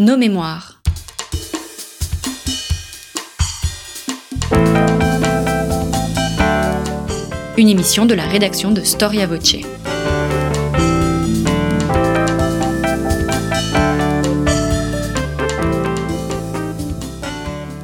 Nos mémoires. Une émission de la rédaction de Storia Voce.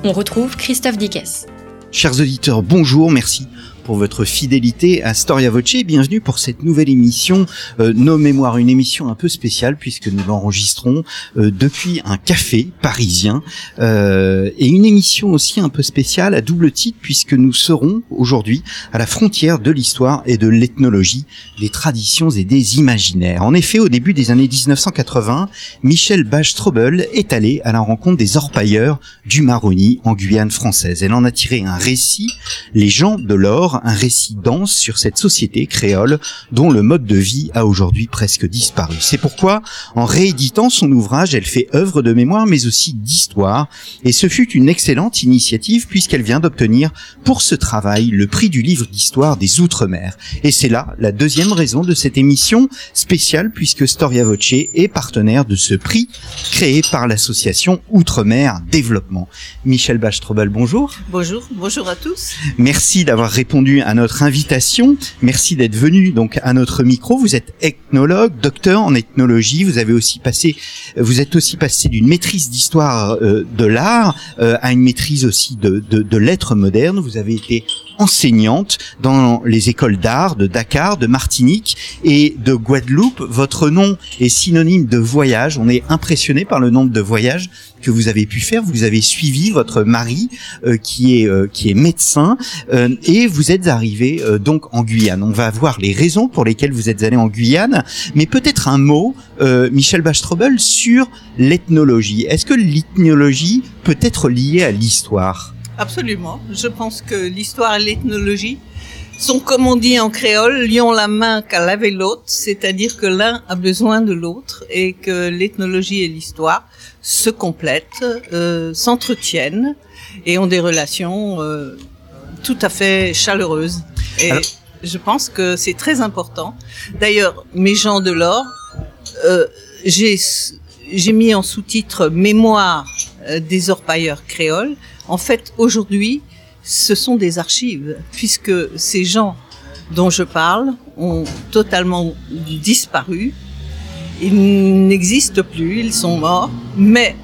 On retrouve Christophe Dickès. Chers auditeurs, bonjour, merci pour votre fidélité à Storia Voce. Bienvenue pour cette nouvelle émission euh, Nos Mémoires, une émission un peu spéciale puisque nous l'enregistrons euh, depuis un café parisien euh, et une émission aussi un peu spéciale à double titre puisque nous serons aujourd'hui à la frontière de l'histoire et de l'ethnologie, des traditions et des imaginaires. En effet, au début des années 1980, Michel Bach-Strobel est allé à la rencontre des orpailleurs du Maroni en Guyane française. Elle en a tiré un récit, Les gens de l'or, un récit dense sur cette société créole dont le mode de vie a aujourd'hui presque disparu. C'est pourquoi, en rééditant son ouvrage, elle fait œuvre de mémoire mais aussi d'histoire, et ce fut une excellente initiative puisqu'elle vient d'obtenir pour ce travail le prix du livre d'histoire des Outre-mer. Et c'est là la deuxième raison de cette émission spéciale puisque Storia Voce est partenaire de ce prix créé par l'association Outre-mer Développement. Michel Bachtrobel, bonjour. Bonjour, bonjour à tous. Merci d'avoir répondu à notre invitation. Merci d'être venu donc à notre micro. Vous êtes ethnologue, docteur en ethnologie. Vous avez aussi passé, vous êtes aussi passé d'une maîtrise d'histoire euh, de l'art euh, à une maîtrise aussi de, de, de lettres modernes. Vous avez été enseignante dans les écoles d'art de Dakar, de Martinique et de Guadeloupe. Votre nom est synonyme de voyage. On est impressionné par le nombre de voyages que vous avez pu faire. Vous avez suivi votre mari euh, qui est euh, qui est médecin euh, et vous êtes arrivé euh, donc en Guyane. On va voir les raisons pour lesquelles vous êtes allé en Guyane, mais peut-être un mot, euh, Michel Bachtrobel, sur l'ethnologie. Est-ce que l'ethnologie peut être liée à l'histoire? Absolument. Je pense que l'histoire et l'ethnologie sont, comme on dit en créole, lions la main qu'à laver l'autre, c'est-à-dire que l'un a besoin de l'autre et que l'ethnologie et l'histoire se complètent, euh, s'entretiennent et ont des relations euh, tout à fait chaleureuses. Et Alors- je pense que c'est très important. D'ailleurs, mes gens de l'or, euh, j'ai j'ai mis en sous-titre Mémoire euh, des orpailleurs créoles. En fait, aujourd'hui, ce sont des archives, puisque ces gens dont je parle ont totalement disparu. Ils n'existent plus, ils sont morts, mais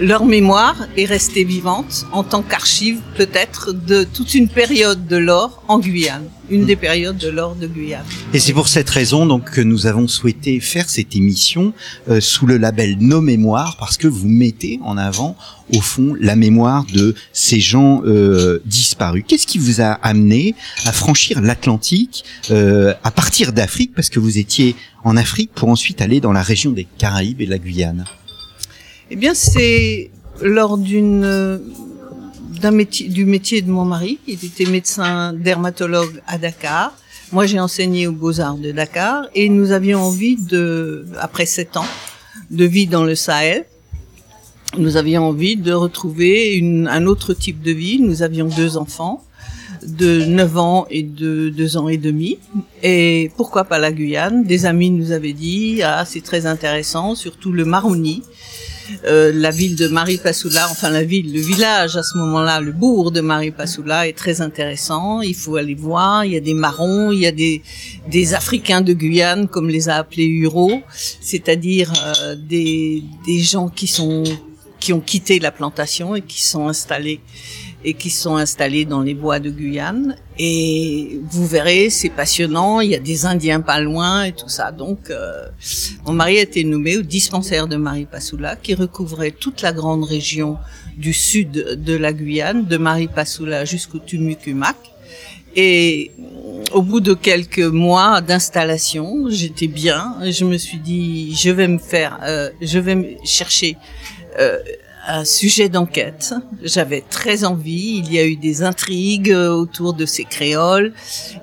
leur mémoire est restée vivante en tant qu'archive peut-être de toute une période de l'or en Guyane, une des périodes de l'or de Guyane. Et c'est pour cette raison donc que nous avons souhaité faire cette émission euh, sous le label Nos Mémoires parce que vous mettez en avant au fond la mémoire de ces gens euh, disparus. Qu'est-ce qui vous a amené à franchir l'Atlantique euh, à partir d'Afrique parce que vous étiez en Afrique pour ensuite aller dans la région des Caraïbes et de la Guyane? Eh bien, c'est lors d'une d'un métier du métier de mon mari. Il était médecin dermatologue à Dakar. Moi, j'ai enseigné aux Beaux-Arts de Dakar et nous avions envie de, après sept ans de vie dans le Sahel, nous avions envie de retrouver une, un autre type de vie. Nous avions deux enfants de 9 ans et de 2 ans et demi. Et pourquoi pas la Guyane? Des amis nous avaient dit, ah, c'est très intéressant, surtout le Maroni. Euh, la ville de Maripasoula, enfin la ville, le village à ce moment-là, le bourg de Maripasoula est très intéressant. Il faut aller voir. Il y a des marrons, il y a des des Africains de Guyane, comme les a appelés Huros, c'est-à-dire euh, des des gens qui sont qui ont quitté la plantation et qui sont installés et qui sont installés dans les bois de Guyane. Et vous verrez, c'est passionnant. Il y a des Indiens pas loin et tout ça. Donc, euh, mon mari a été nommé au dispensaire de Maripasoula, qui recouvrait toute la grande région du sud de la Guyane, de Maripasoula jusqu'au Tumucumac. Et au bout de quelques mois d'installation, j'étais bien. Je me suis dit, je vais me faire, euh, je vais me chercher euh, un sujet d'enquête. J'avais très envie. Il y a eu des intrigues euh, autour de ces créoles.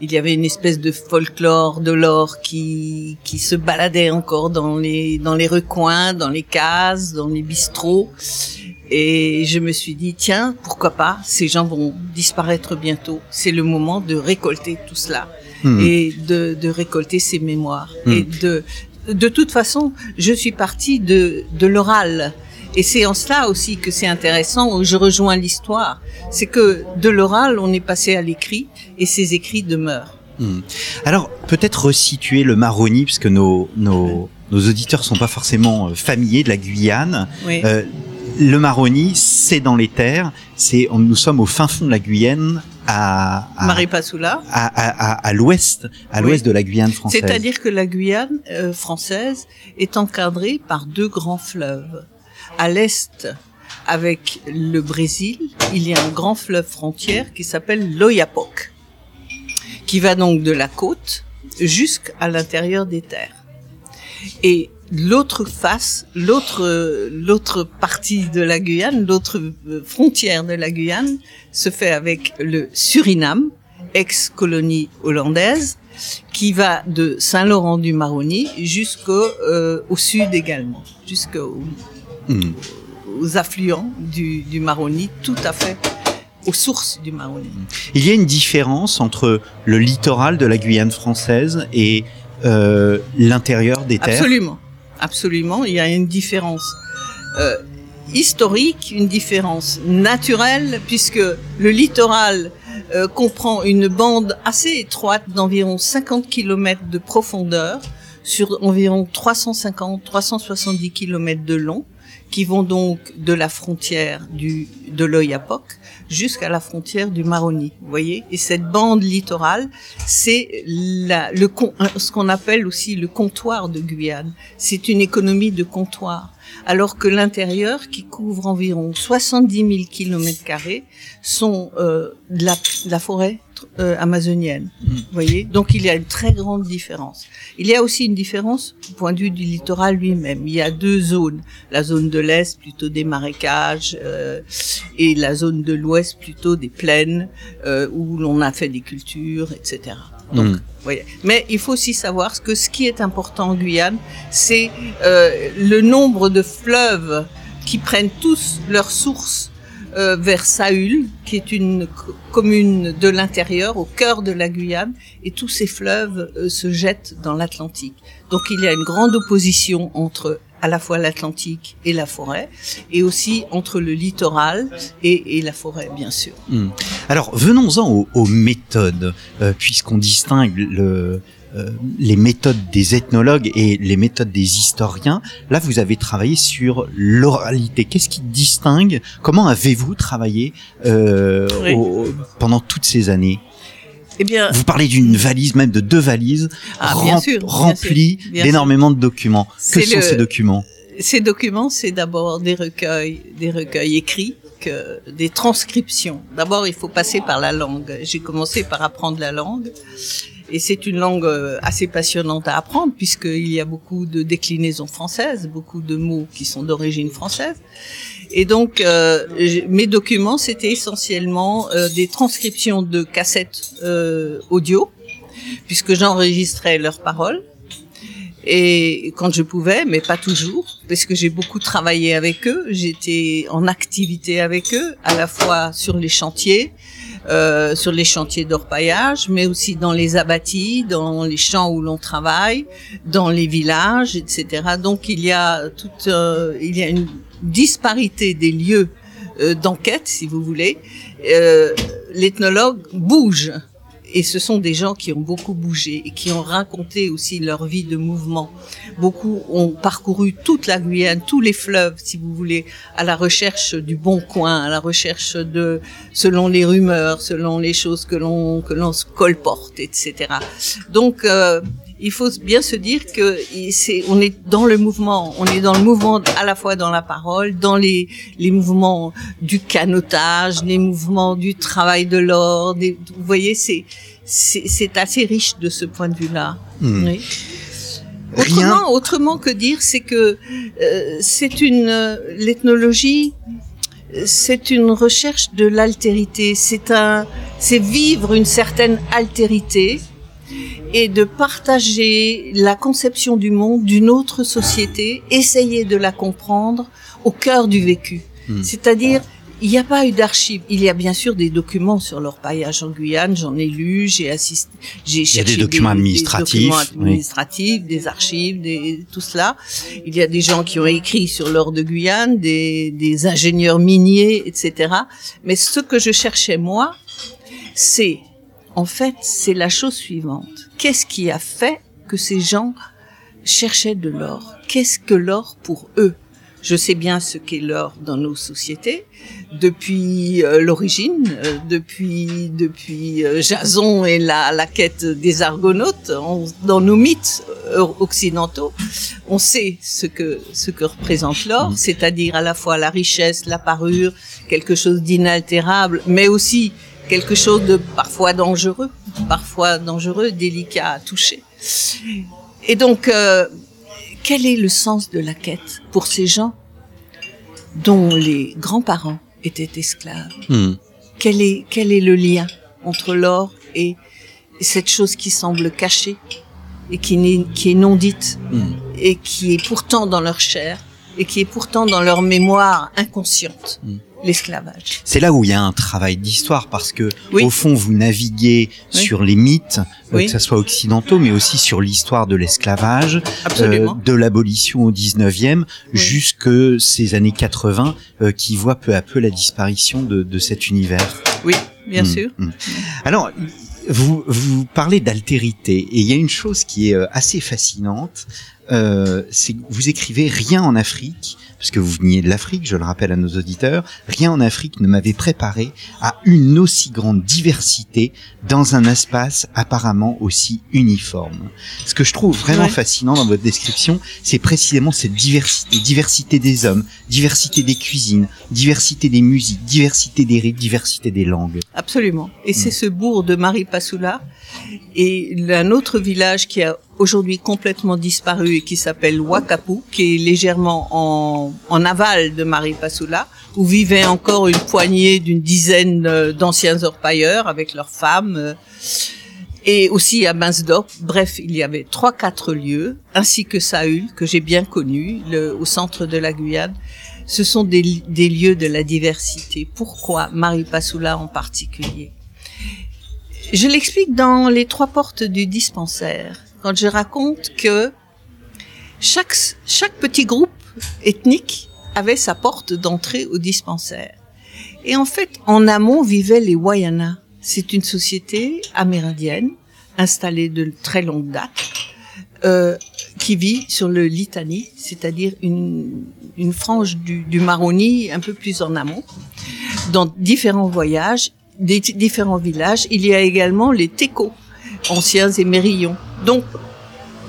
Il y avait une espèce de folklore de l'or qui qui se baladait encore dans les dans les recoins, dans les cases, dans les bistrots. Et je me suis dit tiens pourquoi pas? Ces gens vont disparaître bientôt. C'est le moment de récolter tout cela Hmm. et de, de récolter ces mémoires Hmm. et de de toute façon, je suis partie de, de l'oral. Et c'est en cela aussi que c'est intéressant, où je rejoins l'histoire. C'est que de l'oral, on est passé à l'écrit, et ces écrits demeurent. Hmm. Alors, peut-être resituer le Maroni, puisque nos, nos, nos auditeurs sont pas forcément euh, familiers de la Guyane. Oui. Euh, le Maroni, c'est dans les terres. C'est, nous sommes au fin fond de la Guyane, à, à, Marie Passoula. à, à, à, à l'ouest, à Oui. l'ouest de la Guyane française. C'est-à-dire que la Guyane euh, française est encadrée par deux grands fleuves. À l'est, avec le Brésil, il y a un grand fleuve frontière qui s'appelle l'Oyapock, qui va donc de la côte jusqu'à l'intérieur des terres. Et l'autre face, l'autre l'autre partie de la Guyane, l'autre euh, frontière de la Guyane se fait avec le Suriname, ex-colonie hollandaise, qui va de Saint-Laurent-du-Maroni jusqu'au euh, au sud également, jusqu'aux Aux affluents du, du Maroni, tout à fait aux sources du Maroni. Il y a une différence entre le littoral de la Guyane française et euh, l'intérieur des terres? Absolument, absolument, il y a une différence euh, historique, une différence naturelle, puisque le littoral euh, comprend une bande assez étroite d'environ 50 km de profondeur sur environ 350-370 km de long, qui vont donc de la frontière du, de l'Oyapock jusqu'à la frontière du Maroni. Vous voyez Et cette bande littorale, c'est le, ce qu'on appelle aussi le comptoir de Guyane. C'est une économie de comptoir. Alors que l'intérieur, qui couvre environ 70 000 kilomètres carrés, sont euh, de, la, de la forêt euh, amazonienne. Vous voyez? Donc il y a une très grande différence. Il y a aussi une différence au point de vue du littoral lui-même. Il y a deux zones. La zone de l'Est, plutôt des marécages, euh, et la zone de l'Ouest, plutôt des plaines, euh, où l'on a fait des cultures, etc. Donc, Hmm. Mais il faut aussi savoir que ce qui est important en Guyane, c'est euh, le nombre de fleuves qui prennent tous leur source euh, vers Saül, qui est une co- commune de l'intérieur, au cœur de la Guyane, et tous ces fleuves euh, se jettent dans l'Atlantique. Donc il y a une grande opposition entre à la fois l'Atlantique et la forêt, et aussi entre le littoral et, et la forêt, bien sûr. Hmm. Alors, venons-en aux, aux méthodes, euh, puisqu'on distingue le, euh, les méthodes des ethnologues et les méthodes des historiens. Là, vous avez travaillé sur l'oralité. Qu'est-ce qui distingue? Comment avez-vous travaillé euh, Oui. au- pendant toutes ces années? Eh bien, Vous parlez d'une valise, même de deux valises, Ah, bien sûr, bien remplies d'énormément de documents. Que sont le- ces documents? Ces documents, c'est d'abord des recueils, des recueils écrits, que des transcriptions. D'abord, il faut passer par la langue. J'ai commencé par apprendre la langue. Et c'est une langue euh, assez passionnante à apprendre puisqu'il y a beaucoup de déclinaisons françaises, beaucoup de mots qui sont d'origine française. Et donc, euh, mes documents, c'était essentiellement euh, des transcriptions de cassettes euh, audio, puisque j'enregistrais leurs paroles et quand je pouvais, mais pas toujours, parce que j'ai beaucoup travaillé avec eux. J'étais en activité avec eux, à la fois sur les chantiers, euh, sur les chantiers d'orpaillage, mais aussi dans les abattis, dans les champs où l'on travaille, dans les villages, etc. Donc il y a toute, euh, il y a une disparité des lieux euh, d'enquête, si vous voulez. Euh, L'ethnologue bouge et ce sont des gens qui ont beaucoup bougé et qui ont raconté aussi leur vie de mouvement. Beaucoup ont parcouru toute la Guyane, tous les fleuves, si vous voulez, à la recherche du bon coin, à la recherche de, selon les rumeurs, selon les choses que l'on que l'on colporte, etc. Donc euh, il faut bien se dire que c'est, on est dans le mouvement, on est dans le mouvement à la fois dans la parole, dans les, les mouvements du canotage, les mouvements du travail de l'or. des- Vous voyez, c'est, c'est, c'est assez riche de ce point de vue-là. Hmm. Oui. Autrement, autrement que dire, c'est que euh, c'est une euh, l'ethnologie, c'est une recherche de l'altérité. C'est un, c'est vivre une certaine altérité et de partager la conception du monde d'une autre société, essayer de la comprendre au cœur du vécu. Hmm. C'est-à-dire il n'y a pas eu d'archives. Il y a bien sûr des documents sur l'orpaillage en Guyane. J'en ai lu, j'ai assisté, j'ai cherché Il y a des documents administratifs, des, documents administratifs, des archives, des, tout cela. Il y a des gens qui ont écrit sur l'or de Guyane, des, des ingénieurs miniers, etc. Mais ce que je cherchais moi, c'est en fait, c'est la chose suivante. Qu'est-ce qui a fait que ces gens cherchaient de l'or? Qu'est-ce que l'or pour eux? Je sais bien ce qu'est l'or dans nos sociétés depuis euh, l'origine, euh, depuis depuis euh, Jason et la, la quête des Argonautes, dans nos mythes occidentaux, on sait ce que ce que représente l'or, mmh. c'est-à-dire à la fois la richesse, la parure, quelque chose d'inaltérable, mais aussi quelque chose de parfois dangereux, parfois dangereux, délicat à toucher. Et donc, euh, quel est le sens de la quête pour ces gens dont les grands-parents étaient esclaves? Hmm. quel, est, quel est le lien entre l'or et cette chose qui semble cachée et qui est non dite hmm. et qui est pourtant dans leur chair et qui est pourtant dans leur mémoire inconsciente? Hmm l'esclavage. C'est là où il y a un travail d'histoire parce que au fond vous naviguez sur les mythes, euh, que ce soit occidentaux, mais aussi sur l'histoire de l'esclavage, euh, de l'abolition au 19e, jusque ces années 80 euh, qui voient peu à peu la disparition de, de cet univers. Oui, bien hmm, sûr. Hmm. Alors vous, vous parlez d'altérité et il y a une chose qui est assez fascinante, euh, c'est vous écrivez rien en Afrique parce que vous veniez de l'Afrique, je le rappelle à nos auditeurs, rien en Afrique ne m'avait préparé à une aussi grande diversité dans un espace apparemment aussi uniforme. Ce que je trouve vraiment fascinant dans votre description, c'est précisément cette diversité, diversité des hommes, diversité des cuisines, diversité des musiques, diversité des rites, diversité des langues. Absolument. Et c'est mm. ce bourg de Marie Passoula et un autre village qui a aujourd'hui complètement disparu et qui s'appelle Wakapu, qui est légèrement en, aval de Maripasula, où vivaient encore une poignée d'une dizaine euh, d'anciens orpailleurs avec leurs femmes. Euh, et aussi à Binsdorf. Bref, il y avait trois, quatre lieux, ainsi que Saül, que j'ai bien connu, au centre de la Guyane. Ce sont des, des lieux de la diversité. Pourquoi Maripasula en particulier? Je l'explique dans les trois portes du dispensaire quand je raconte que chaque, chaque petit groupe ethnique avait sa porte d'entrée au dispensaire. Et en fait, en amont vivaient les Wayana. C'est une société amérindienne installée de très longue date euh, qui vit sur le Litani, c'est-à-dire une, frange du, du Maroni un peu plus en amont, dans différents voyages, des différents villages. Il y a également les Teko, anciens émerillons. Donc,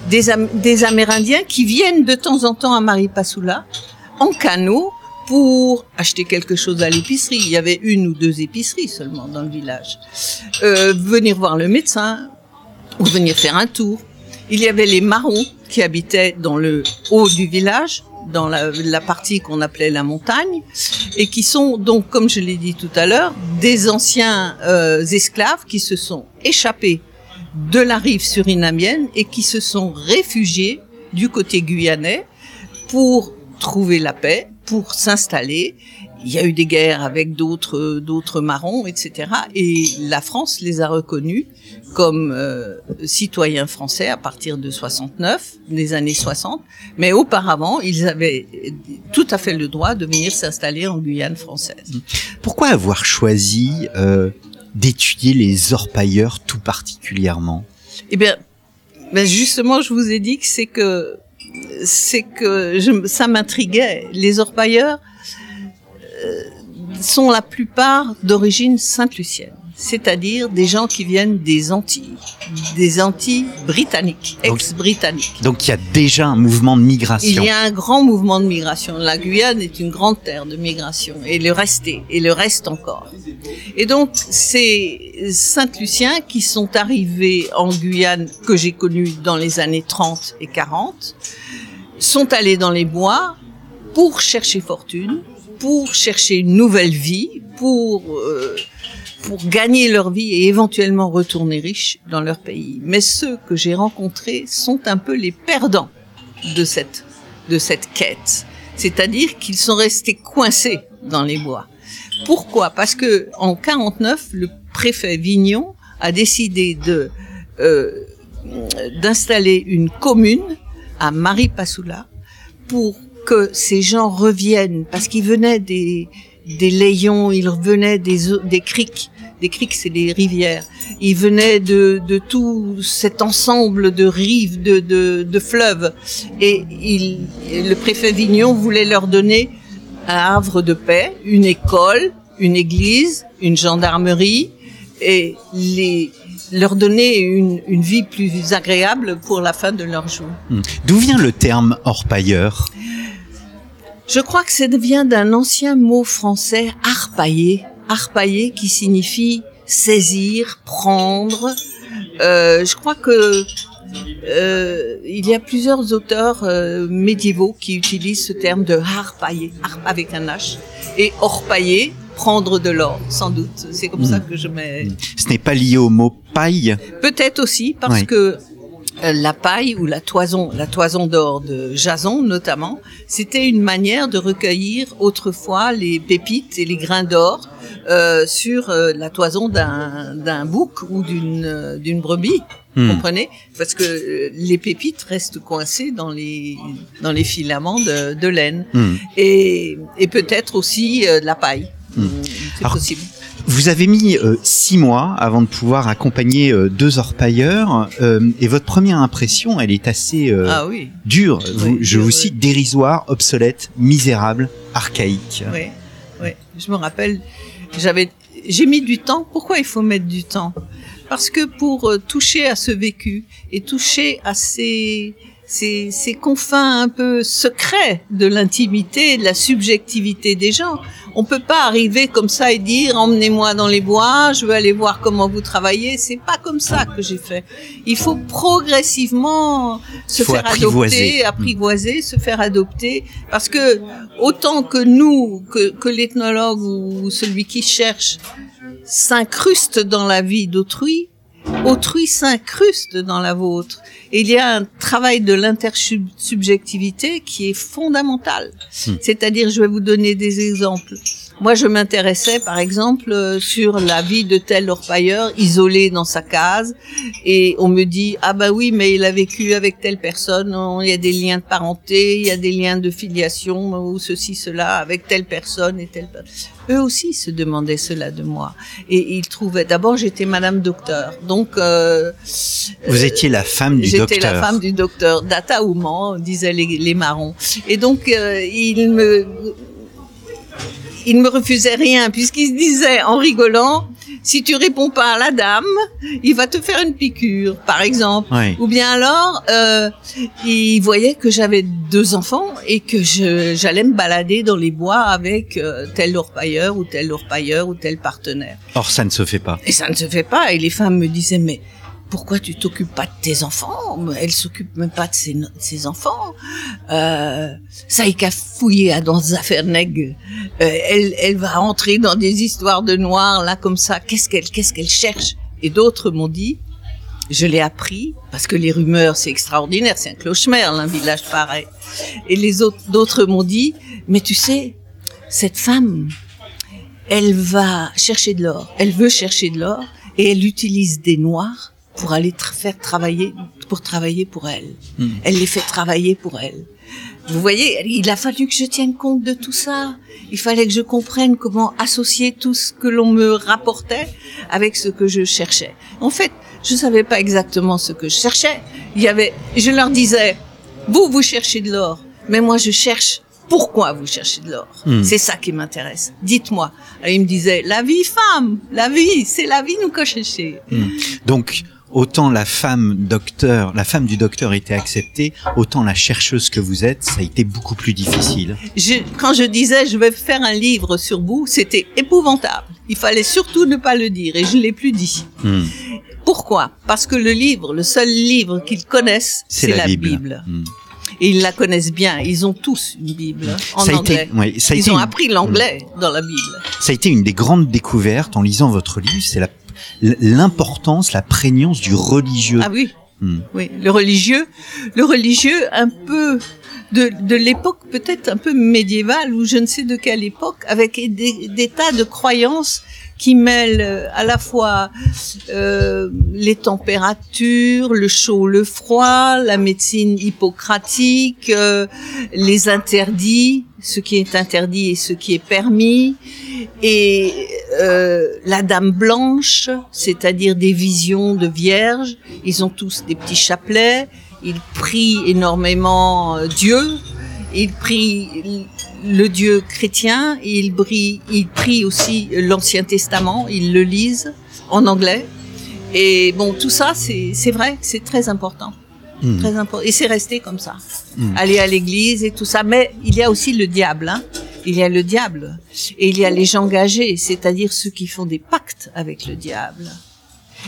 des, des Amérindiens qui viennent de temps en temps à Maripasula en canot pour acheter quelque chose à l'épicerie. Il y avait une ou deux épiceries seulement dans le village. Euh, venir voir le médecin ou venir faire un tour. Il y avait les marrons qui habitaient dans le haut du village, dans la, la partie qu'on appelait la montagne, et qui sont donc, comme je l'ai dit tout à l'heure, des anciens euh, esclaves qui se sont échappés de la rive surinamienne et qui se sont réfugiés du côté guyanais pour trouver la paix, pour s'installer. Il y a eu des guerres avec d'autres d'autres marrons, etc. Et la France les a reconnus comme euh, citoyens français à partir de 69, des années 60. Mais auparavant, ils avaient tout à fait le droit de venir s'installer en Guyane française. Pourquoi avoir choisi euh, d'étudier les orpailleurs tout particulièrement Eh bien, ben justement, je vous ai dit que c'est que c'est que ça m'intriguait. Les orpailleurs euh, sont la plupart d'origine sainte-lucienne c'est-à-dire des gens qui viennent des Antilles, des Antilles britanniques, ex-britanniques. Donc il y a déjà un mouvement de migration. Il y a un grand mouvement de migration. La Guyane est une grande terre de migration et le restait et le reste encore. Et donc ces Saint-Luciens qui sont arrivés en Guyane que j'ai connu dans les années 30 et 40 sont allés dans les bois pour chercher fortune, pour chercher une nouvelle vie, pour euh, pour gagner leur vie et éventuellement retourner riches dans leur pays. Mais ceux que j'ai rencontrés sont un peu les perdants de cette, de cette quête. C'est-à-dire qu'ils sont restés coincés dans les bois. Pourquoi? Parce que en 49, le préfet Vignon a décidé de euh, d'installer une commune à Maripasoula pour que ces gens reviennent, parce qu'ils venaient des des layons, ils venaient des des criques, des criques c'est des rivières, ils venaient de de tout cet ensemble de rives, de de, de fleuves, et le préfet Vignon voulait leur donner un havre de paix, une école, une église, une gendarmerie, et les leur donner une, une vie plus agréable pour la fin de leur jour. Hmm. D'où vient le terme orpailleur? Je crois que ça vient d'un ancien mot français, arpailler, arpailler qui signifie saisir, prendre. Euh, je crois que euh, il y a plusieurs auteurs euh, médiévaux qui utilisent ce terme de harpailler, avec un H, et orpailler, prendre de l'or, sans doute. C'est comme Mm. ça que je mets. Ce n'est pas lié au mot paille? Peut-être aussi parce Oui. que la paille ou la toison, la toison d'or de Jason notamment, c'était une manière de recueillir autrefois les pépites et les grains d'or euh, sur euh, la toison d'un d'un bouc ou d'une euh, d'une brebis. Hmm. Vous comprenez? Parce que euh, les pépites restent coincées dans les dans les filaments de, de laine Hmm. et, et peut-être aussi euh, de la paille. Hmm. C'est possible. Vous avez mis euh, six mois avant de pouvoir accompagner euh, deux orpailleurs euh, et votre première impression, elle est assez euh, ah oui, dure. Vous- Oui, je vous cite dérisoire, obsolète, misérable, archaïque. oui, oui. Je me rappelle, j'avais, j'ai mis du temps. Pourquoi il faut mettre du temps? Parce que pour euh, toucher à ce vécu et toucher à ces ces, ces confins un peu secrets de l'intimité, de la subjectivité des gens. On peut pas arriver comme ça et dire emmenez-moi dans les bois, je veux aller voir comment vous travaillez. C'est pas comme ça que j'ai fait. Il faut progressivement se Faut faire apprivoiser. adopter, apprivoiser, se faire adopter, parce que autant que nous, que, que l'ethnologue ou celui qui cherche s'incruste dans la vie d'autrui, autrui s'incruste dans la vôtre. Et il y a un travail de l'intersubjectivité qui est fondamental. Hmm. C'est-à-dire, je vais vous donner des exemples. Moi, je m'intéressais, par exemple, euh, sur la vie de tel orpailleur isolé dans sa case, et on me dit ah bah oui, mais il a vécu avec telle personne, on- il y a des liens de parenté, il y a des liens de filiation ou ceci cela avec telle personne et telle personne. Eux aussi se demandaient cela de moi, et ils trouvaient. D'abord, j'étais Madame Docteur, donc euh, Vous étiez la femme du J'étais docteur. la femme du docteur Data Ouman, disaient les, les marrons. Et donc, euh, il me, il me refusait rien, puisqu'il se disait, en rigolant, si tu réponds pas à la dame, il va te faire une piqûre, par exemple. Ouais. Ou bien alors, euh, il voyait que j'avais deux enfants et que j'allais me balader dans les bois avec euh, tel orpailleur ou tel orpailleur ou tel partenaire. Or, ça ne se fait pas. Et ça ne se fait pas. Et les femmes me disaient, mais pourquoi tu t'occupes pas de tes enfants? Elle s'occupe même pas de ses, de ses enfants. Euh, ça y qu'à fouiller dans des affaires nègres. Euh, elle, elle va entrer dans des histoires de noirs là comme ça. Qu'est-ce qu'elle, qu'est-ce qu'elle cherche? Et d'autres m'ont dit, je l'ai appris parce que les rumeurs c'est extraordinaire, c'est un cloche-merle, un village pareil. Et les autres, d'autres m'ont dit, mais tu sais, cette femme, elle va chercher de l'or. Elle veut chercher de l'or et elle utilise des noirs pour aller tra- faire travailler, pour travailler pour elle. Hmm. Elle les fait travailler pour elle. Vous voyez, il a fallu que je tienne compte de tout ça. Il fallait que je comprenne comment associer tout ce que l'on me rapportait avec ce que je cherchais. En fait, je savais pas exactement ce que je cherchais. Il y avait, je leur disais, vous, vous cherchez de l'or, mais moi, je cherche pourquoi vous cherchez de l'or. Hmm. C'est ça qui m'intéresse. Dites-moi. Alors, il me disait, la vie, femme, la vie, c'est la vie, nous qu'on chercher. Donc, autant la femme docteur, la femme du docteur était acceptée, autant la chercheuse que vous êtes, ça a été beaucoup plus difficile. Je, quand je disais je vais faire un livre sur vous, c'était épouvantable. Il fallait surtout ne pas le dire et je l'ai plus dit. Hmm. Pourquoi? Parce que le livre, le seul livre qu'ils connaissent, c'est la, Bible. Hmm. Et ils la connaissent bien. Ils ont tous une Bible en Ça a anglais. été, ouais, ça a Ils ont une- appris l'anglais dans la Bible. Ça a été une des grandes découvertes en lisant votre livre, c'est la- l'importance, la prégnance du religieux. Ah oui, Hmm. oui. Le religieux, le religieux un peu de, de l'époque peut-être un peu médiévale ou je ne sais de quelle époque, avec des, des tas de croyances qui mêlent euh, à la fois euh, les températures, le chaud, le froid, la médecine hippocratique, euh, les interdits, ce qui est interdit et ce qui est permis, et la Dame blanche, c'est-à-dire des visions de vierges. Ils ont tous des petits chapelets. Ils prient énormément Dieu. Ils prient le Dieu chrétien. Ils, prient, ils prient aussi l'Ancien Testament. Ils le lisent en anglais. Et bon, tout ça, c'est vrai, c'est très important. Hmm. Très important. Et c'est resté comme ça. Hmm. Aller à l'église et tout ça. Mais il y a aussi le diable. Hein. Il y a le diable. Et il y a les gens engagés, c'est-à-dire ceux qui font des pactes avec le diable.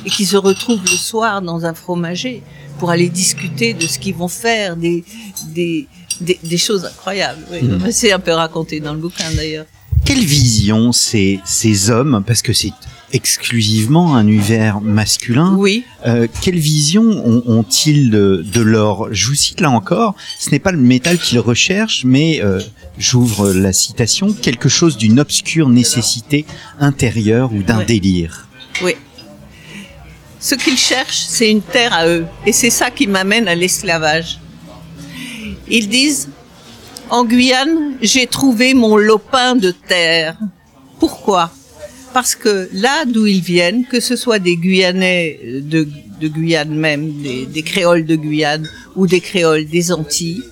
Et qui se retrouvent le soir dans un fromager pour aller discuter de ce qu'ils vont faire, des, des, des, des choses incroyables. Oui. Hmm. C'est un peu raconté dans le bouquin d'ailleurs. Quelle vision ces, ces hommes, parce que c'est exclusivement un univers masculin, Oui. euh, quelle vision ont- ont-ils de, de l'or Je vous cite là encore, ce n'est pas le métal qu'ils recherchent, mais, euh, j'ouvre la citation, quelque chose d'une obscure nécessité intérieure ou d'un délire. Oui. Ce qu'ils cherchent, c'est une terre à eux. Et c'est ça qui m'amène à l'esclavage. Ils disent, en Guyane, j'ai trouvé mon lopin de terre. Pourquoi? Parce que là d'où ils viennent, que ce soit des Guyanais de, de Guyane même, des, des créoles de Guyane ou des créoles des Antilles,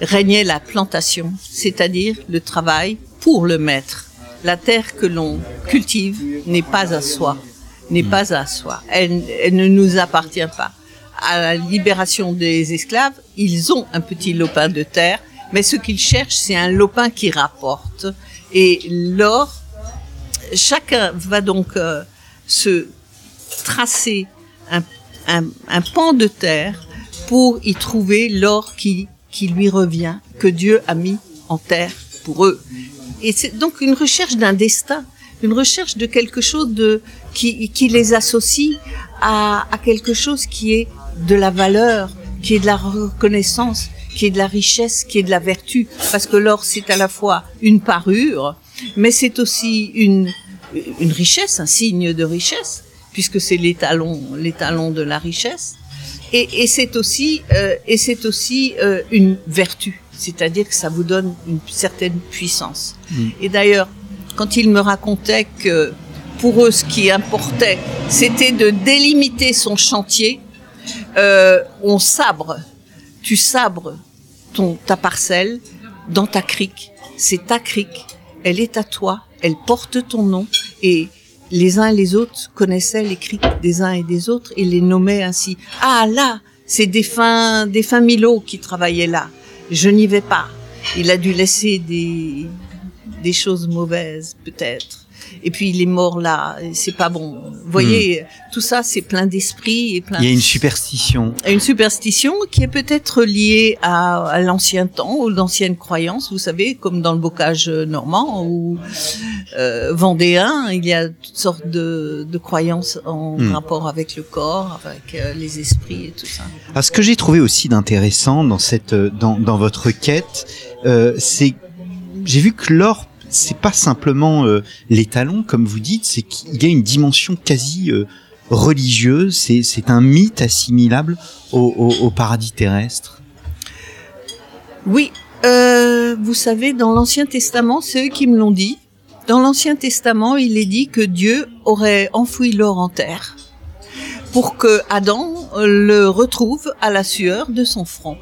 régnait la plantation, c'est-à-dire le travail pour le maître. La terre que l'on cultive n'est pas à soi, n'est pas à soi. Elle, elle ne nous appartient pas. À la libération des esclaves, ils ont un petit lopin de terre, mais ce qu'ils cherchent, c'est un lopin qui rapporte. Et l'or, chacun va donc euh, se tracer un, un, pan de terre pour y trouver l'or qui, qui lui revient, que Dieu a mis en terre pour eux. Et c'est donc une recherche d'un destin, une recherche de quelque chose de, qui, qui les associe à quelque chose qui est de la valeur, qui est de la reconnaissance, qui est de la richesse, qui est de la vertu. Parce que l'or, c'est à la fois une parure, mais c'est aussi une, une richesse, un signe de richesse, puisque c'est l'étalon, l'étalon de la richesse. Et, et c'est aussi, euh, et c'est aussi euh, une vertu, c'est-à-dire que ça vous donne une certaine puissance. Mm. Et d'ailleurs, quand ils me racontaient que pour eux, ce qui importait, c'était de délimiter son chantier, euh, on sabre, tu sabres ton ta parcelle dans ta crique. C'est ta crique, elle est à toi, elle porte ton nom et les uns et les autres connaissaient les criques des uns et des autres et les nommaient ainsi. Ah là, c'est des fins Milo qui travaillaient là. Je n'y vais pas. Il a dû laisser des, des choses mauvaises, peut-être. Et puis il est mort là, c'est pas bon. Vous voyez, tout ça c'est plein d'esprit et plein Il y a une superstition. une superstition qui est peut-être liée à, à l'ancien temps, aux anciennes croyances, vous savez, comme dans le bocage normand ou euh, vendéen, il y a toutes sortes de, de croyances en Hmm. rapport avec le corps, avec euh, les esprits et tout ça. Alors, ce que j'ai trouvé aussi d'intéressant dans cette, euh, dans, dans votre quête, euh, c'est, j'ai vu que l'or, c'est pas simplement euh, les talons, comme vous dites, c'est qu'il y a une dimension quasi euh, religieuse. C'est, un mythe assimilable au, au, au paradis terrestre. Oui, euh, vous savez, dans l'Ancien Testament, c'est eux qui me l'ont dit. Dans l'Ancien Testament, il est dit que Dieu aurait enfoui l'or en terre pour que Adam euh, le retrouve à la sueur de son front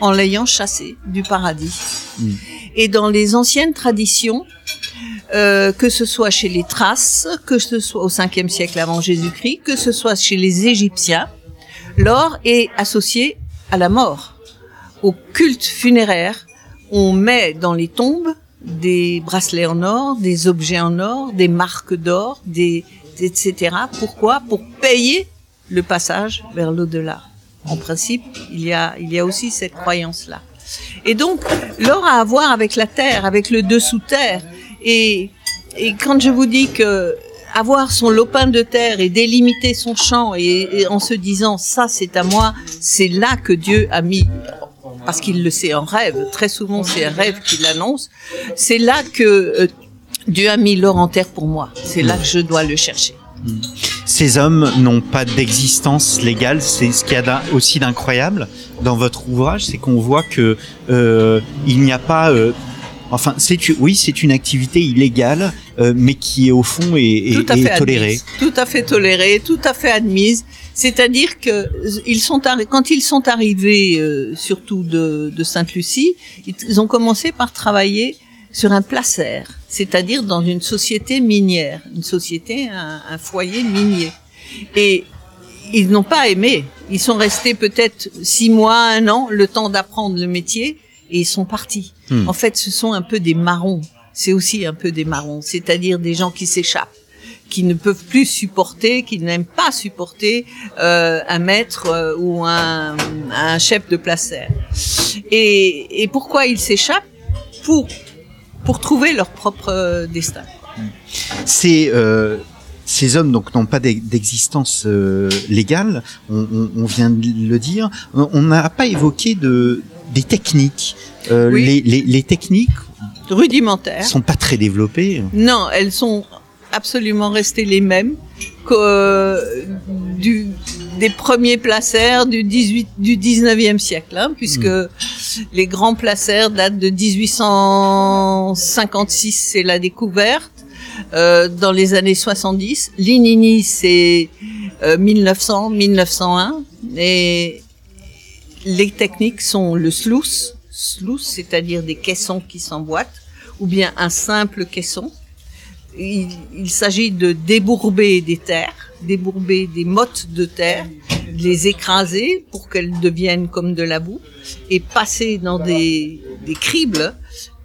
en l'ayant chassé du paradis. Mm. Et dans les anciennes traditions, euh, que ce soit chez les Thraces, que ce soit au 5e siècle avant Jésus-Christ, que ce soit chez les Égyptiens, l'or est associé à la mort au culte funéraire, on met dans les tombes des bracelets en or, des objets en or, des marques d'or, des, etc. Pourquoi? Pour payer le passage vers l'au-delà. En principe, il y a, il y a aussi cette croyance-là. Et donc, l'or a à voir avec la terre, avec le dessous-terre. Et, et quand je vous dis que avoir son lopin de terre et délimiter son champ et, en se disant ça c'est à moi, c'est là que Dieu a mis parce qu'il le sait en rêve. Très souvent, c'est un rêve qui l'annonce. C'est là que euh, Dieu a mis l'or en terre pour moi. C'est là que je dois le chercher. Ces hommes n'ont pas d'existence légale. C'est ce qu'il y a aussi d'incroyable dans votre ouvrage, c'est qu'on voit que euh, il n'y a pas. Euh, enfin, c'est oui, c'est une activité illégale, euh, mais qui est au fond et, et, tout à tolérée. Admise. Tout à fait tolérée, tout à fait admise. C'est-à-dire que ils sont quand ils sont arrivés, euh, surtout de, de Sainte-Lucie, ils ont commencé par travailler sur un placère, c'est-à-dire dans une société minière, une société, un, un foyer minier. Et ils n'ont pas aimé. Ils sont restés peut-être six mois, un an, le temps d'apprendre le métier, et ils sont partis. Hmm. En fait, ce sont un peu des marrons. C'est aussi un peu des marrons, c'est-à-dire des gens qui s'échappent qui ne peuvent plus supporter, qui n'aiment pas supporter euh, un maître euh, ou un, un chef de placère. Et, et pourquoi ils s'échappent? Pour pour trouver leur propre euh, destin. Ces euh, ces hommes donc n'ont pas d'e- d'existence euh, légale. On, on, on vient de le dire. On n'a pas évoqué de des techniques. Euh, Oui. les, les, les techniques Rudimentaires. sont pas très développées. Non, elles sont absolument restées les mêmes que euh, du, des premiers placères du 18 du 19e siècle, hein, puisque les grands placères datent de 1856, c'est la découverte. Euh, dans les années 70, Linini c'est euh, 1900, 1901 et les techniques sont le sluice, sluice c'est-à-dire des caissons qui s'emboîtent ou bien un simple caisson. Il, il s'agit de débourber des terres, débourber des mottes de terre, les écraser pour qu'elles deviennent comme de la boue et passer dans des, des cribles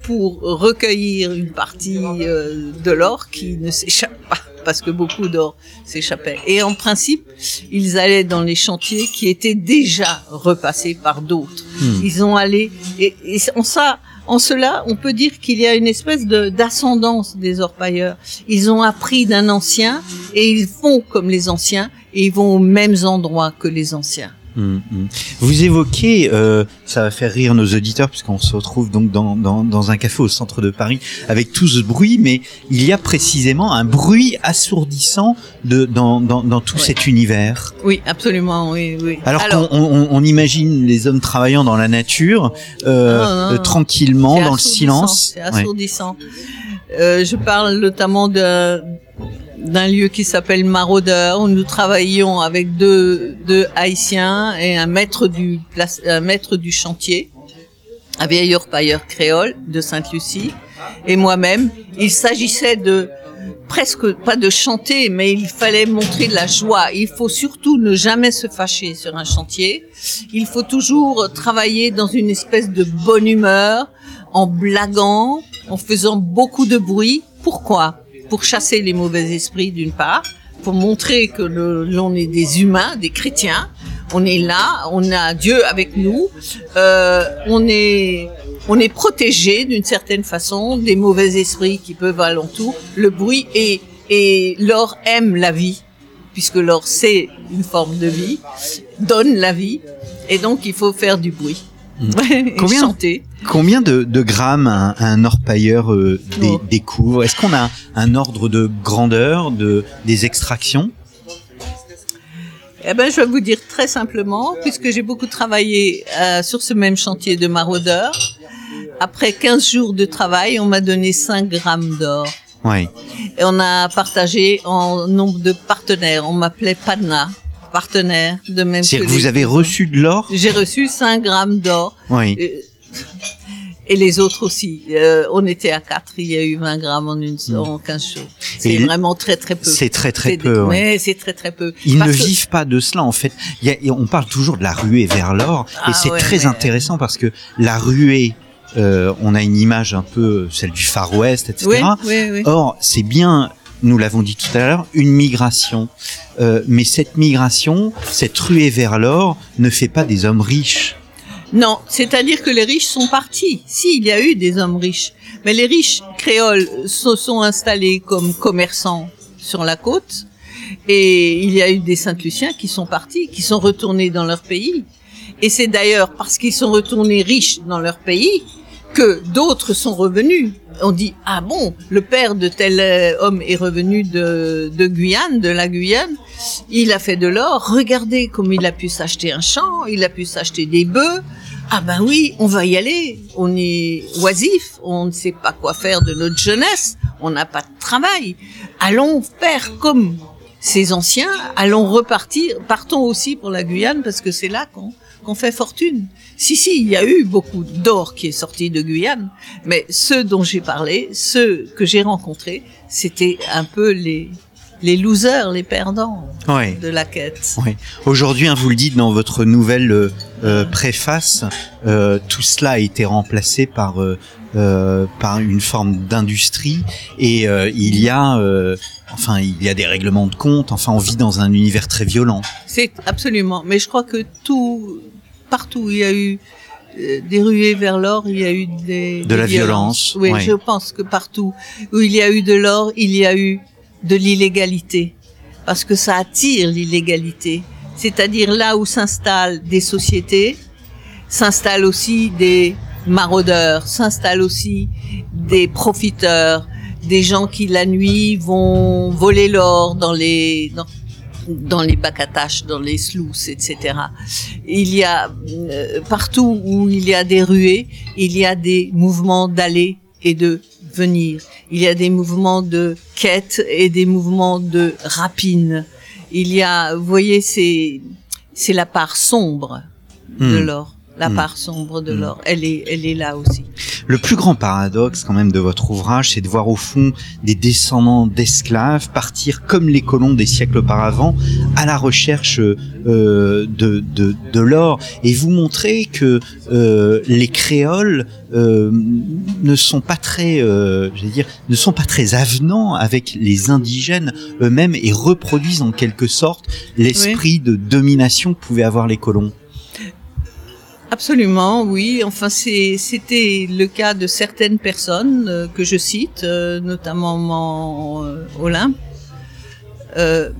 pour recueillir une partie euh, de l'or qui ne s'échappe pas parce que beaucoup d'or s'échappait. Et en principe, ils allaient dans les chantiers qui étaient déjà repassés par d'autres. Hmm. Ils ont allé et, et ça, en cela, on peut dire qu'il y a une espèce d'ascendance des orpailleurs. Ils ont appris d'un ancien et ils font comme les anciens et ils vont aux mêmes endroits que les anciens. Hum, hum. Vous évoquez, euh, ça va faire rire nos auditeurs puisqu'on se retrouve donc dans, dans, dans un café au centre de Paris avec tout ce bruit, mais il y a précisément un bruit assourdissant de, dans, dans, dans tout Ouais. cet univers. Oui, absolument, oui, oui. Alors, qu'on on, on- imagine les hommes travaillant dans la nature, euh, Non, non, euh, non. tranquillement, C'est dans le silence. C'est Ouais. assourdissant. Euh, je parle notamment de- d'un lieu qui s'appelle Maraudeur, où nous travaillions avec deux, deux haïtiens et un maître du, un maître du chantier, un vieil orpailleur créole de Sainte-Lucie, et moi-même. Il s'agissait de presque pas de chanter, mais il fallait montrer de la joie. Il faut surtout ne jamais se fâcher sur un chantier. Il faut toujours travailler dans une espèce de bonne humeur, en blaguant, en faisant beaucoup de bruit. Pourquoi? Pour chasser les mauvais esprits d'une part, pour montrer que l'on est des humains, des chrétiens. On est là, on a Dieu avec nous, euh, on est on est protégé d'une certaine façon des mauvais esprits qui peuvent alentour. Le bruit et et l'or aime la vie puisque l'or c'est une forme de vie, donne la vie et donc il faut faire du bruit. Et Combien- chanter. Combien de, de grammes un, un orpailleur euh, dé- Oh. découvre? Est-ce qu'on a un ordre de grandeur de des extractions? Eh ben, je vais vous dire très simplement, puisque j'ai beaucoup travaillé euh, sur ce même chantier de maraudeur. Après 15 jours de travail, on m'a donné 5 grammes d'or. Et on a partagé en nombre de partenaires. On m'appelait Padna, partenaire, de même C'est-à-dire que vous avez reçu de l'or J'ai reçu 5 grammes d'or. Oui. Euh, Et les autres aussi. Euh, on était à 4, il y a eu 20 grammes en, une, en 15 jours. C'est vraiment très très peu. C'est très très C'est peu. des- ouais. Mais c'est très très peu. Ils Parce ne que- vivent pas de cela en fait. Il y a- et on parle toujours de la ruée vers l'or Ah et c'est ouais, très mais- intéressant parce que la ruée, euh, on a une image un peu celle du Far West, etc. Oui, oui, oui. Or, c'est bien, nous l'avons dit tout à l'heure, une migration. Euh, mais cette migration, cette ruée vers l'or, ne fait pas des hommes riches. Non, c'est-à-dire que les riches sont partis. Si, il y a eu des hommes riches. Mais les riches créoles se sont installés comme commerçants sur la côte. Et il y a eu des Saint-Luciens qui sont partis, qui sont retournés dans leur pays. Et c'est d'ailleurs parce qu'ils sont retournés riches dans leur pays que d'autres sont revenus. On dit ah bon, le père de tel euh, homme est revenu de, de Guyane, de la Guyane. Il a fait de l'or. Regardez comme il a pu s'acheter un champ, il a pu s'acheter des bœufs. Ah ben oui, on va y aller. On est oisif, on ne sait pas quoi faire de notre jeunesse, on n'a pas de travail. Allons faire comme ces anciens, allons repartir, partons aussi pour la Guyane parce que c'est là qu'on qu'on fait fortune. Si, si, il y a eu beaucoup d'or qui est sorti de Guyane, mais ceux dont j'ai parlé, ceux que j'ai rencontrés, c'était un peu les, les losers, les perdants Ouais. de la quête. Oui. Aujourd'hui, hein, vous le dites dans votre nouvelle euh, euh, préface, euh, tout cela a été remplacé par euh, euh, par une forme d'industrie et euh, il y a euh, enfin il y a des règlements de compte. Enfin, on vit dans un univers très violent. C'est absolument. Mais je crois que tout, partout où il y a eu euh, des ruées vers l'or, il y a eu des, De des la violences. violence, Oui, je pense que partout où il y a eu de l'or, il y a eu de l'illégalité. Parce que ça attire l'illégalité. C'est-à-dire là où s'installent des sociétés, s'installent aussi des maraudeurs, s'installent aussi des profiteurs, des gens qui la nuit vont voler l'or dans les dans, dans les bacs à tâches, dans les slouses, etc. Il y a euh, partout où il y a des ruées, il y a des mouvements d'aller et de venir. Il y a des mouvements de quête et des mouvements de rapine. Il y a, vous voyez, c'est c'est la part sombre de Hmm. l'or. La Hmm. part sombre de Hmm. l'or, elle est, elle est là aussi. Le plus grand paradoxe quand même de votre ouvrage, c'est de voir au fond des descendants d'esclaves partir comme les colons des siècles auparavant à la recherche euh, de, de, de l'or et vous montrer que euh, les créoles euh, ne sont pas très, euh, je vais dire, ne sont pas très avenants avec les indigènes eux-mêmes et reproduisent en quelque sorte l'esprit de domination que pouvaient avoir les colons. Absolument, oui. Enfin, c'était le cas de certaines personnes euh, que je cite, euh, notamment euh, Olympe. Euh,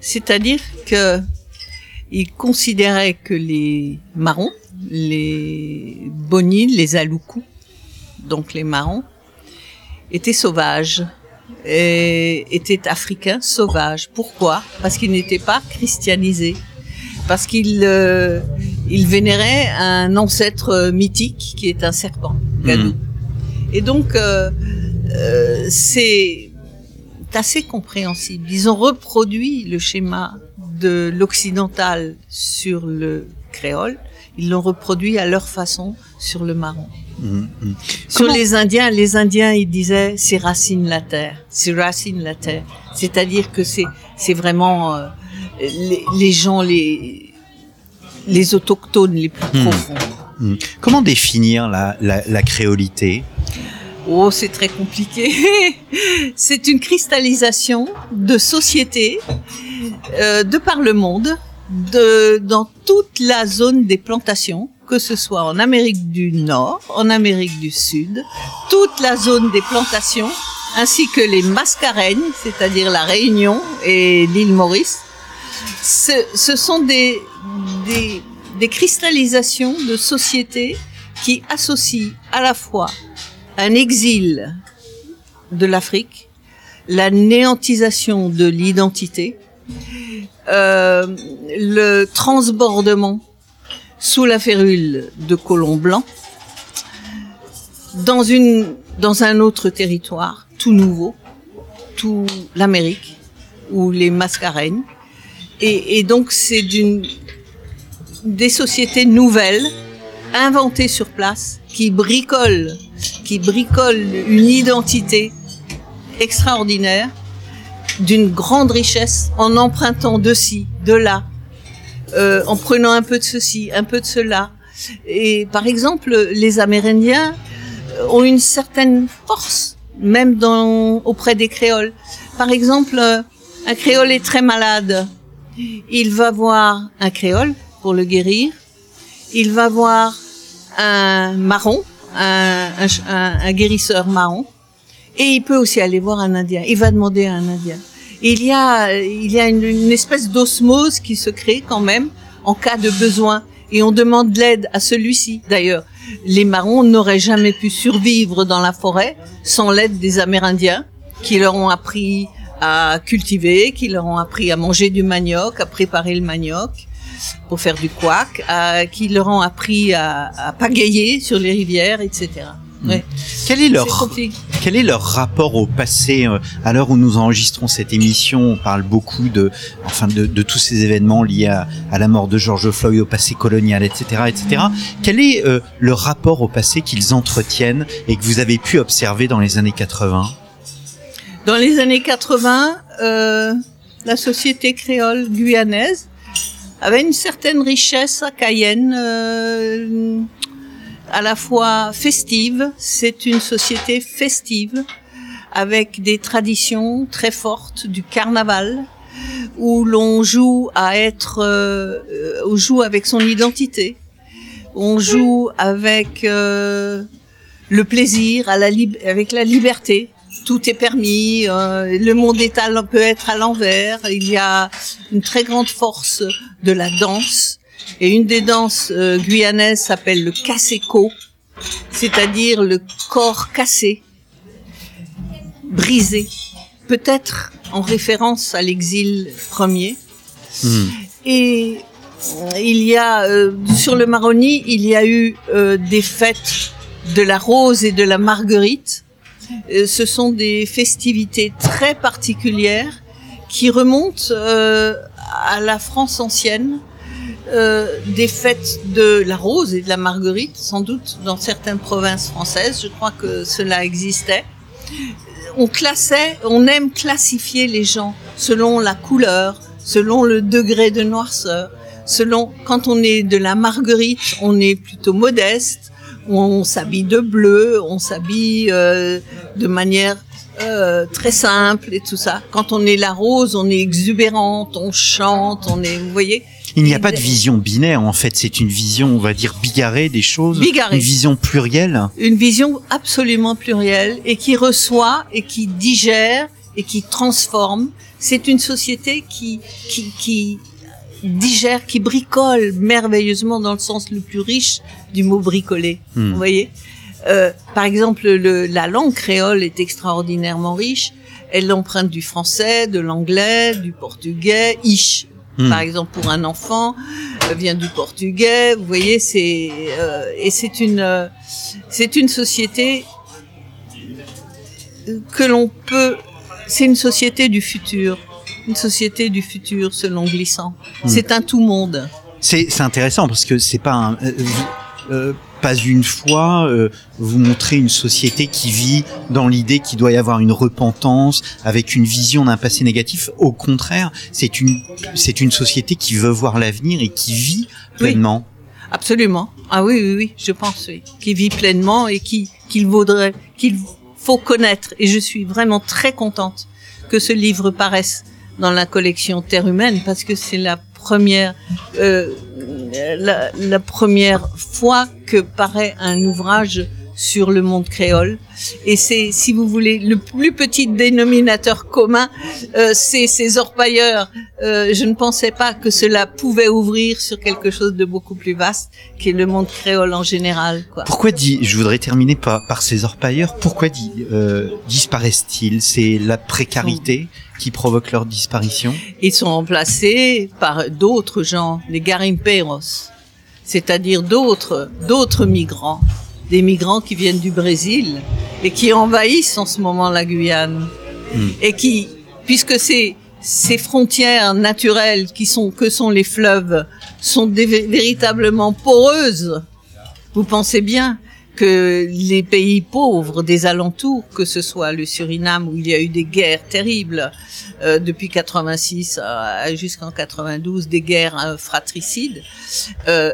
C'est-à-dire que ils considéraient que les marrons, les bonines, les aloukou, donc les marrons, étaient sauvages, étaient africains sauvages. Pourquoi? Parce qu'ils n'étaient pas christianisés, parce qu'ils euh, ils vénéraient un ancêtre mythique qui est un serpent, Gadou. Et donc, euh, euh, c'est assez compréhensible. Ils ont reproduit le schéma de l'occidental sur le créole. Ils l'ont reproduit à leur façon sur le marron. Mhm, mhm. Sur Comment- les Indiens, les Indiens, ils disaient c'est racine la terre, c'est racine la terre. C'est-à-dire que c'est c'est vraiment euh, les, les gens les les autochtones les plus Hmm. profonds. Mhm. Comment définir la, la, la créolité? Oh, c'est très compliqué. c'est une cristallisation de sociétés euh, de par le monde, de, dans toute la zone des plantations, que ce soit en Amérique du Nord, en Amérique du Sud, toute la zone des plantations, ainsi que les Mascareignes, c'est-à-dire la Réunion et l'île Maurice. Ce, sont des, des, des cristallisations de sociétés qui associent à la fois un exil de l'Afrique, la néantisation de l'identité, euh, le transbordement sous la férule de colons blancs dans une dans un autre territoire tout nouveau, tout l'Amérique ou les Mascareignes et, donc c'est des sociétés nouvelles inventées sur place qui bricolent qui bricolent une identité extraordinaire d'une grande richesse en empruntant de ci, de là, euh, en prenant un peu de ceci, un peu de cela. Et par exemple, les Amérindiens ont une certaine force, même auprès des créoles. Par exemple, un créole est très malade. Il va voir un créole pour le guérir. Il va voir un marron, un, guérisseur marron. Et il peut aussi aller voir un Indien. Il va demander à un Indien. Il y a, une, espèce d'osmose qui se crée quand même en cas de besoin. et on demande de l'aide à celui-ci. D'ailleurs, les marrons n'auraient jamais pu survivre dans la forêt sans l'aide des Amérindiens qui leur ont appris à cultiver, qui leur ont appris à manger du manioc, à préparer le manioc pour faire du couac, à, qui leur ont appris à, à pagayer sur les rivières, etc. Ouais. Quel est leur quel est leur rapport au passé euh, À l'heure où nous enregistrons cette émission, on parle beaucoup de, enfin, de, de tous ces événements liés à, à la mort de George Floyd, au passé colonial, etc., etc. Quel est euh, le rapport au passé qu'ils entretiennent et que vous avez pu observer dans les années 80 Dans les années 80, euh, la société créole guyanaise avait une certaine richesse à Cayenne, euh, à la fois festive. C'est une société festive avec des traditions très fortes du carnaval où l'on joue à être, euh, on joue avec son identité, on joue avec euh, le plaisir, à la avec la liberté. Tout est permis, euh, le monde est à peut être à l'envers. Il y a une très grande force de la danse. Et une des danses euh, guyanaises s'appelle le caseco, c'est-à-dire le corps cassé, brisé, peut-être en référence à l'exil premier. Hmm. Et euh, il y a euh, sur le Maroni, il y a eu euh, des fêtes de la rose et de la marguerite. Euh, ce sont des festivités très particulières qui remontent euh, à la France ancienne. Euh, des fêtes de la rose et de la marguerite, sans doute dans certaines provinces françaises. Je crois que cela existait. On classait, on aime classifier les gens selon la couleur, selon le degré de noirceur, selon quand on est de la marguerite, on est plutôt modeste, on s'habille de bleu, on s'habille euh, de manière euh, très simple et tout ça. Quand on est la rose, on est exubérante, on chante, on est, vous voyez. Il n'y a pas de vision binaire en fait, c'est une vision, on va dire, bigarrée des choses, Bigarrée. une vision plurielle. une vision absolument plurielle et qui reçoit et qui digère et qui transforme. C'est une société qui, qui, qui digère, qui bricole merveilleusement dans le sens le plus riche du mot bricoler. Hmm. Vous voyez Euh, Par exemple, le, la langue créole est extraordinairement riche. Elle emprunte du français, de l'anglais, du portugais, ish. Hmm. Par exemple, pour un enfant, euh, vient du portugais. Vous voyez, c'est euh, et c'est une euh, c'est une société que l'on peut. C'est une société du futur, une société du futur selon Glissant. Hmm. C'est un tout monde. C'est c'est intéressant parce que c'est pas un, euh, euh, pas une fois euh, vous montrez une société qui vit dans l'idée qu'il doit y avoir une repentance avec une vision d'un passé négatif. Au contraire, c'est une c'est une société qui veut voir l'avenir et qui vit pleinement. Absolument. Ah oui, oui, oui, je pense, oui. Qui vit pleinement et qui qu'il vaudrait, qu'il faut connaître. Et je suis vraiment très contente que ce livre paraisse dans la collection Terre humaine parce que c'est la première, euh, la, la première fois que paraît un ouvrage sur le monde créole. Et c'est, si vous voulez, le plus petit dénominateur commun, euh, c'est ces orpailleurs. Euh, je ne pensais pas que cela pouvait ouvrir sur quelque chose de beaucoup plus vaste, qui est le monde créole en général. Quoi. Pourquoi dit, je voudrais terminer par, par ces orpailleurs, pourquoi dit, euh, disparaissent-ils? C'est la précarité qui provoque leur disparition? Ils sont remplacés par d'autres gens, les garimperos, c'est-à-dire d'autres, d'autres migrants, des migrants qui viennent du Brésil et qui envahissent en ce moment la Guyane Hmm. et qui, puisque ces ces frontières naturelles qui sont que sont les fleuves sont des- véritablement poreuses. Vous pensez bien que les pays pauvres des alentours, que ce soit le Suriname où il y a eu des guerres terribles euh, depuis 86 à- à- jusqu'en 92, des guerres euh, fratricides, euh,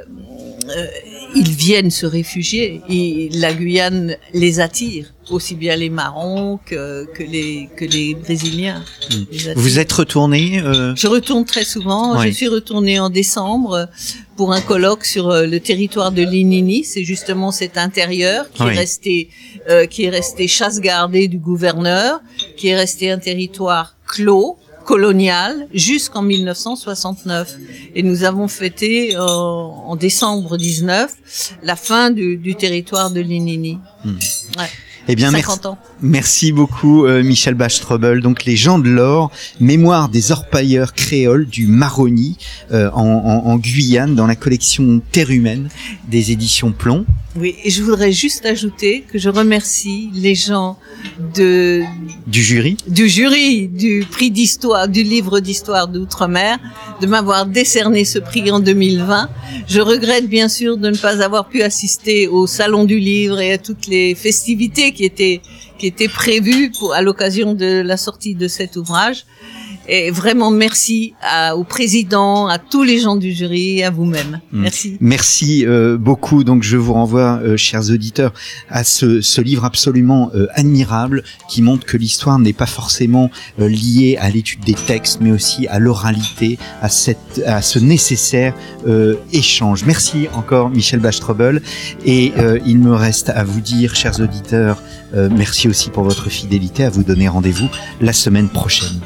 ils viennent se réfugier et la Guyane les attire, aussi bien les marrons que, que les que les Brésiliens. les attire. Vous êtes retourné euh, Je retourne très souvent. Ouais. Je suis retournée en décembre euh, pour un colloque sur euh, le territoire de l'Inini. C'est justement cet intérieur qui est resté, euh, qui est resté chasse gardée du gouverneur, qui est resté un territoire clos, coloniale jusqu'en 1969. Et nous avons fêté euh, en décembre 19 la fin du, du territoire de l'Inini. Hmm. Ouais. Eh bien, merci, 50 ans. merci beaucoup euh, Michel Bach-Trouble. Donc les gens de l'or, mémoire des orpailleurs créoles du Maroni euh, en, en- en Guyane dans la collection Terre humaine des éditions Plomb. Oui, et je voudrais juste ajouter que je remercie les gens de, Du jury. du jury du prix d'histoire, du livre d'histoire d'outre-mer, de m'avoir décerné ce prix en 2020. Je regrette bien sûr de ne pas avoir pu assister au salon du livre et à toutes les festivités qui étaient qui étaient prévues pour à l'occasion de la sortie de cet ouvrage. Et vraiment merci à- au président, à tous les gens du jury, à vous-même. Mm. Merci. Merci euh, beaucoup. Donc je vous renvoie, euh, chers auditeurs, à ce, ce livre absolument euh, admirable qui montre que l'histoire n'est pas forcément euh, liée à l'étude des textes, mais aussi à l'oralité, à, cette, à ce nécessaire euh, échange. Merci encore, Michel Bach-Trouble. Et euh, il me reste à vous dire, chers auditeurs, euh, merci aussi pour votre fidélité, à vous donner rendez-vous la semaine prochaine.